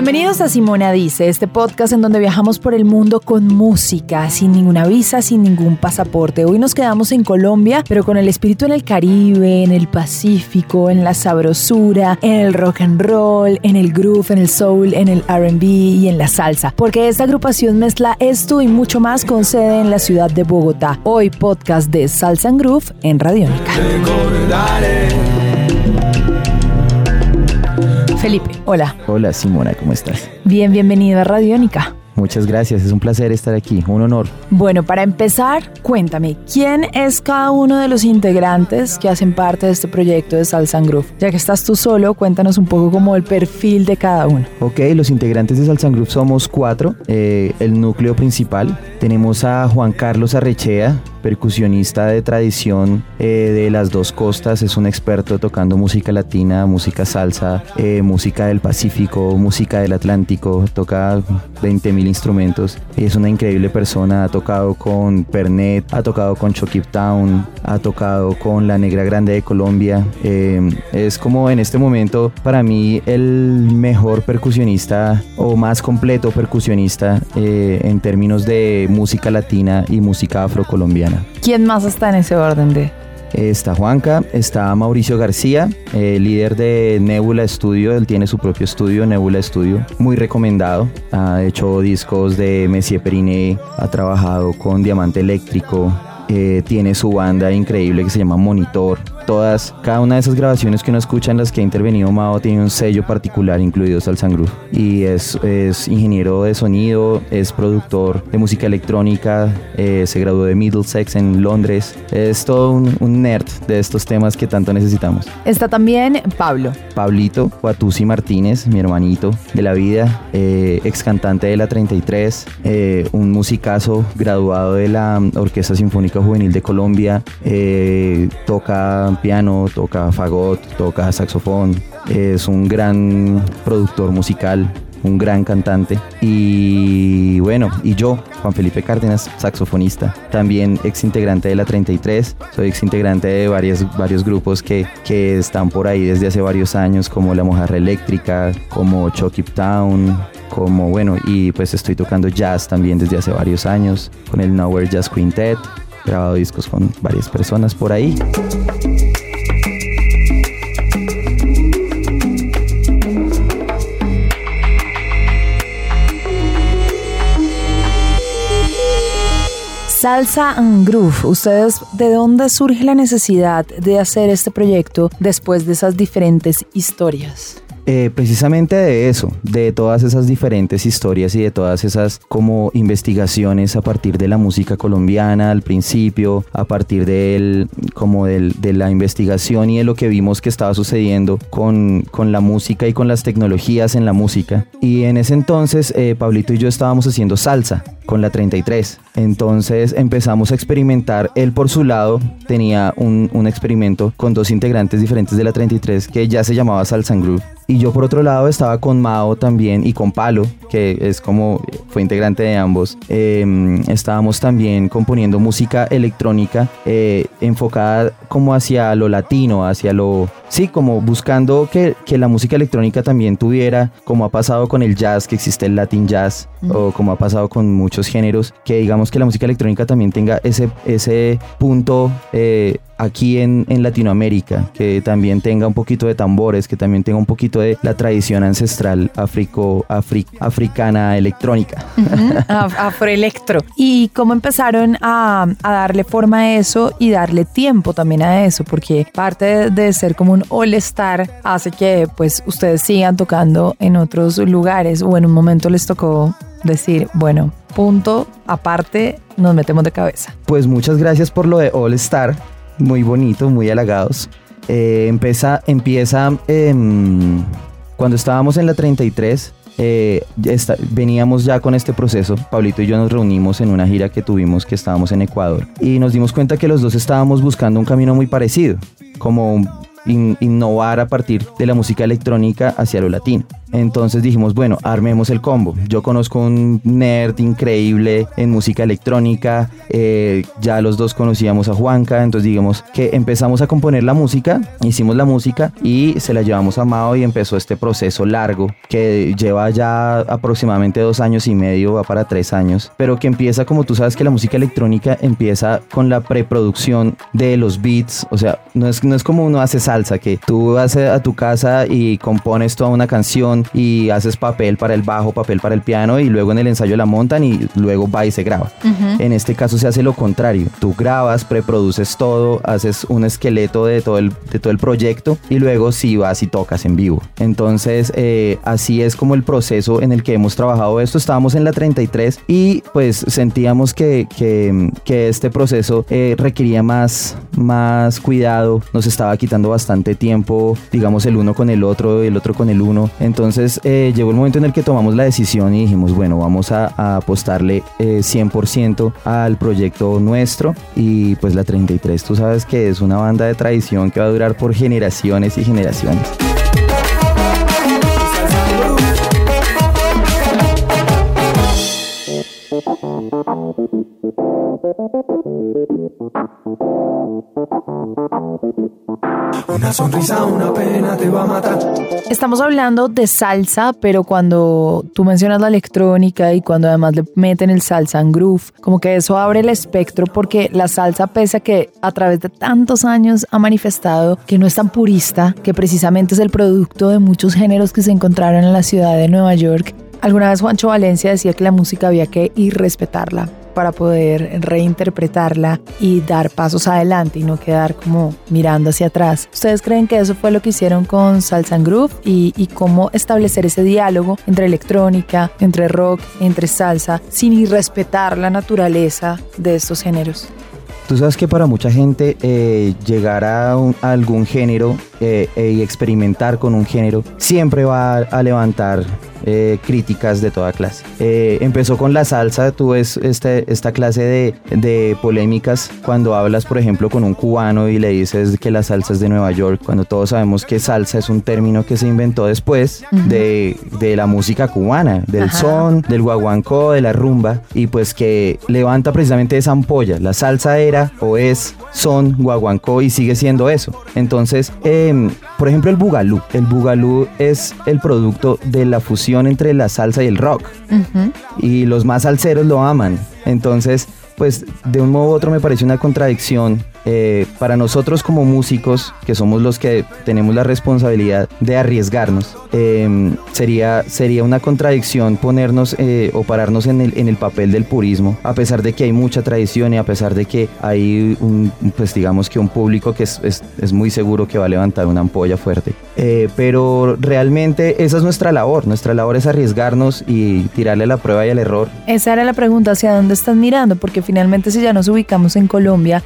Bienvenidos a Simona Dice, este podcast en donde viajamos por el mundo con música, sin ninguna visa, sin ningún pasaporte. Hoy nos quedamos en Colombia, pero con el espíritu en el Caribe, en el Pacífico, en la sabrosura, en el rock and roll, en el groove, en el soul, en el RB y en la salsa. Porque esta agrupación mezcla esto y mucho más con sede en la ciudad de Bogotá. Hoy podcast de Salsa and Groove en Radiónica. Felipe, hola. Hola Simona, ¿cómo estás? Bien, bienvenido a Radiónica. Muchas gracias, es un placer estar aquí, un honor. Bueno, para empezar, cuéntame, ¿quién es cada uno de los integrantes que hacen parte de este proyecto de Salsa and Groove? Ya que estás tú solo, cuéntanos un poco como el perfil de cada uno. Ok, los integrantes de Salsa and Groove somos cuatro, eh, el núcleo principal. Tenemos a Juan Carlos Arrechea, percusionista de tradición eh, de las dos costas, es un experto tocando música latina, música salsa, eh, música del Pacífico, música del Atlántico, toca 20.000 instrumentos, es una increíble persona, ha tocado con Pernet, ha tocado con Chokip Town, ha tocado con La Negra Grande de Colombia, eh, es como en este momento para mí el mejor percusionista o más completo percusionista en términos de música latina y música afrocolombiana. ¿Quién más está en ese orden de...? Está Juanca, está Mauricio García, eh, líder de Nebula Studio, él tiene su propio estudio, Nebula Studio, muy recomendado, ha hecho discos de Messier Periné, ha trabajado con Diamante Eléctrico, eh, tiene su banda increíble que se llama Monitor. Todas, cada una de esas grabaciones que uno escucha en las que ha intervenido Mao tiene un sello particular incluido Salsa Groove. Y es, es, ingeniero de sonido, es productor de música electrónica, eh, se graduó de Middlesex en Londres. Es todo un, un, nerd de estos temas que tanto necesitamos. Está también Pablo. Pablito Guatusi Martínez, mi hermanito de la vida, eh, ex cantante de la 33, eh, un musicazo graduado de la Orquesta Sinfónica Juvenil de Colombia, eh, toca piano, toca fagot, toca saxofón, es un gran productor musical, un gran cantante. Y bueno, y yo, Juan Felipe Cárdenas, saxofonista, también ex integrante de la 33, soy ex integrante de varios, varios grupos que, que están por ahí desde hace varios años, como La Mojarra Eléctrica, como Chokip Town, como bueno, y pues estoy tocando jazz también desde hace varios años con el Nowhere Jazz Quintet, grabado discos con varias personas por ahí. Salsa and Groove, ¿ustedes de dónde surge la necesidad de hacer este proyecto después de esas diferentes historias? Eh, precisamente de eso, de todas esas diferentes historias y de todas esas como investigaciones a partir de la música colombiana al principio, a partir del, como del, de la investigación y de lo que vimos que estaba sucediendo con, con la música y con las tecnologías en la música. Y en ese entonces eh, Pablito y yo estábamos haciendo salsa con la 33. Entonces empezamos a experimentar. Él por su lado tenía un, un, experimento con dos integrantes diferentes de la 33 que ya se llamaba Salsa Groove. Y yo por otro lado estaba con Mao también y con Palo, que es como fue integrante de ambos. Eh, estábamos también componiendo música electrónica eh, enfocada como hacia lo latino, hacia lo... Sí, como buscando que, que, la música electrónica también tuviera, como ha pasado con el jazz, que existe el Latin jazz, o como ha pasado con muchos géneros, que digamos que la música electrónica también tenga ese, ese punto eh, aquí en, en, Latinoamérica, que también tenga un poquito de tambores, que también tenga un poquito de la tradición ancestral africo, afri, africana electrónica. Uh -huh. Afroelectro. ¿Y cómo empezaron a, a, darle forma a eso y darle tiempo también a eso? Porque parte de, de ser como un all-star hace que pues ustedes sigan tocando en otros lugares o en un momento les tocó decir, bueno, punto, aparte, nos metemos de cabeza. Pues muchas gracias por lo de All Star muy bonito, muy halagados. Eh, empieza, empieza eh, cuando estábamos en la 33, eh, veníamos ya con este proceso. Pablito y yo nos reunimos en una gira que tuvimos que estábamos en Ecuador y nos dimos cuenta que los dos estábamos buscando un camino muy parecido, como in, innovar a partir de la música electrónica hacia lo latino. Entonces dijimos, bueno, armemos el combo. Yo conozco un nerd increíble en música electrónica, eh, ya los dos conocíamos a Juanca, entonces digamos que empezamos a componer la música, hicimos la música y se la llevamos a Mao y empezó este proceso largo que lleva ya aproximadamente dos años y medio, va para tres años, pero que empieza como tú sabes que la música electrónica empieza con la preproducción de los beats, o sea, no es, no es como uno hace salsa, que tú vas a tu casa y compones toda una canción y haces papel para el bajo, papel para el piano y luego en el ensayo la montan y luego va y se graba. En este caso se hace lo contrario, tú grabas, preproduces todo, haces un esqueleto de todo el, de todo el proyecto y luego sí vas y tocas en vivo. Entonces eh, así es como el proceso en el que hemos trabajado esto. Estábamos en la 33 y pues sentíamos que, que, que este proceso eh, requería más, más cuidado, nos estaba quitando bastante tiempo, digamos el uno con el otro, el otro con el uno. Entonces eh, llegó el momento en el que tomamos la decisión y dijimos, bueno, vamos a, apostarle 100% al proyecto nuestro y pues la 33 tú sabes que es una banda de tradición que va a durar por generaciones y generaciones. Una sonrisa, una pena te va a matar. Estamos hablando de salsa, pero cuando tú mencionas la electrónica y cuando además le meten el salsa en groove, como que eso abre el espectro porque la salsa, pese a que a través de tantos años ha manifestado que no es tan purista, que precisamente es el producto de muchos géneros que se encontraron en la ciudad de Nueva York, Alguna vez Juancho Valencia decía que la música había que ir respetarla para poder reinterpretarla y dar pasos adelante y no quedar como mirando hacia atrás. ¿Ustedes creen que eso fue lo que hicieron con Salsa and Groove y, y cómo establecer ese diálogo entre electrónica, entre rock, entre salsa, sin irrespetar la naturaleza de estos géneros? Tú sabes que para mucha gente eh, llegar a, algún género eh, y experimentar con un género siempre va a levantar eh, críticas de toda clase. Eh, empezó con la salsa, tú ves este, esta clase de, de, polémicas cuando hablas, por ejemplo, con un cubano y le dices que la salsa es de Nueva York, cuando todos sabemos que salsa es un término que se inventó después de, de, la música cubana, del son, del guaguancó, de la rumba, y pues que levanta precisamente esa ampolla. La salsa era o es son guaguancó y sigue siendo eso. Entonces, em, por ejemplo, el bugalú. El bugalú es el producto de la fusión entre la salsa y el rock. Y los más salseros lo aman. Entonces, pues de un modo u otro me parece una contradicción eh, para nosotros como músicos, que somos los que tenemos la responsabilidad de arriesgarnos, em, sería, sería una contradicción ponernos eh, o pararnos en el, en el papel del purismo, a pesar de que hay mucha tradición y a pesar de que hay un, pues digamos que un público que es, es, es muy seguro que va a levantar una ampolla fuerte. Eh, pero realmente esa es nuestra labor, nuestra labor es arriesgarnos y tirarle la prueba y el error. Esa era la pregunta, ¿hacia dónde están mirando? Porque finalmente si ya nos ubicamos en Colombia,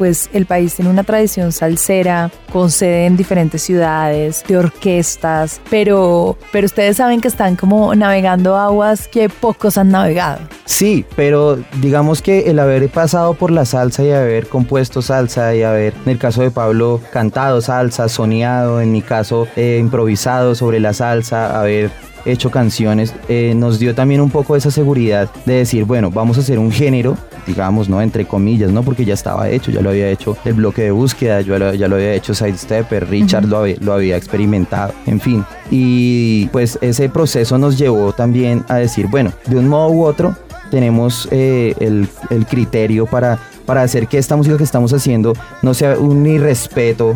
pues el país tiene una tradición salsera, con sede en diferentes ciudades, de orquestas, pero, pero ustedes saben que están como navegando aguas que pocos han navegado. Sí, pero digamos que el haber pasado por la salsa y haber compuesto salsa y haber, en el caso de Pablo, cantado salsa, soñado, en mi caso, eh, improvisado sobre la salsa, haber hecho canciones, eh, nos dio también un poco esa seguridad de decir, bueno, vamos a hacer un género, digamos, ¿no? Entre comillas, ¿no? Porque ya estaba hecho, ya lo había hecho el bloque de búsqueda, yo ya lo había hecho Sidestepper, Richard lo, había, lo había experimentado, en fin. Y pues ese proceso nos llevó también a decir, bueno, de un modo u otro, tenemos eh, el, el criterio para, para hacer que esta música que estamos haciendo no sea un irrespeto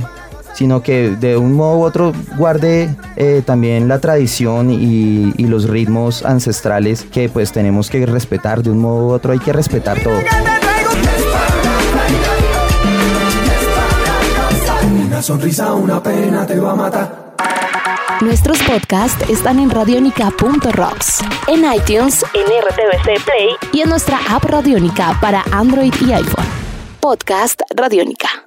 sino que de un modo u otro guarde eh, también la tradición y, y, los ritmos ancestrales que pues tenemos que respetar, de un modo u otro hay que respetar todo. Una sonrisa, una pena te va a matar. Nuestros podcasts están en radionica.rocks, en iTunes, en RTVC Play y en nuestra app Radionica para Android y iPhone. Podcast Radionica.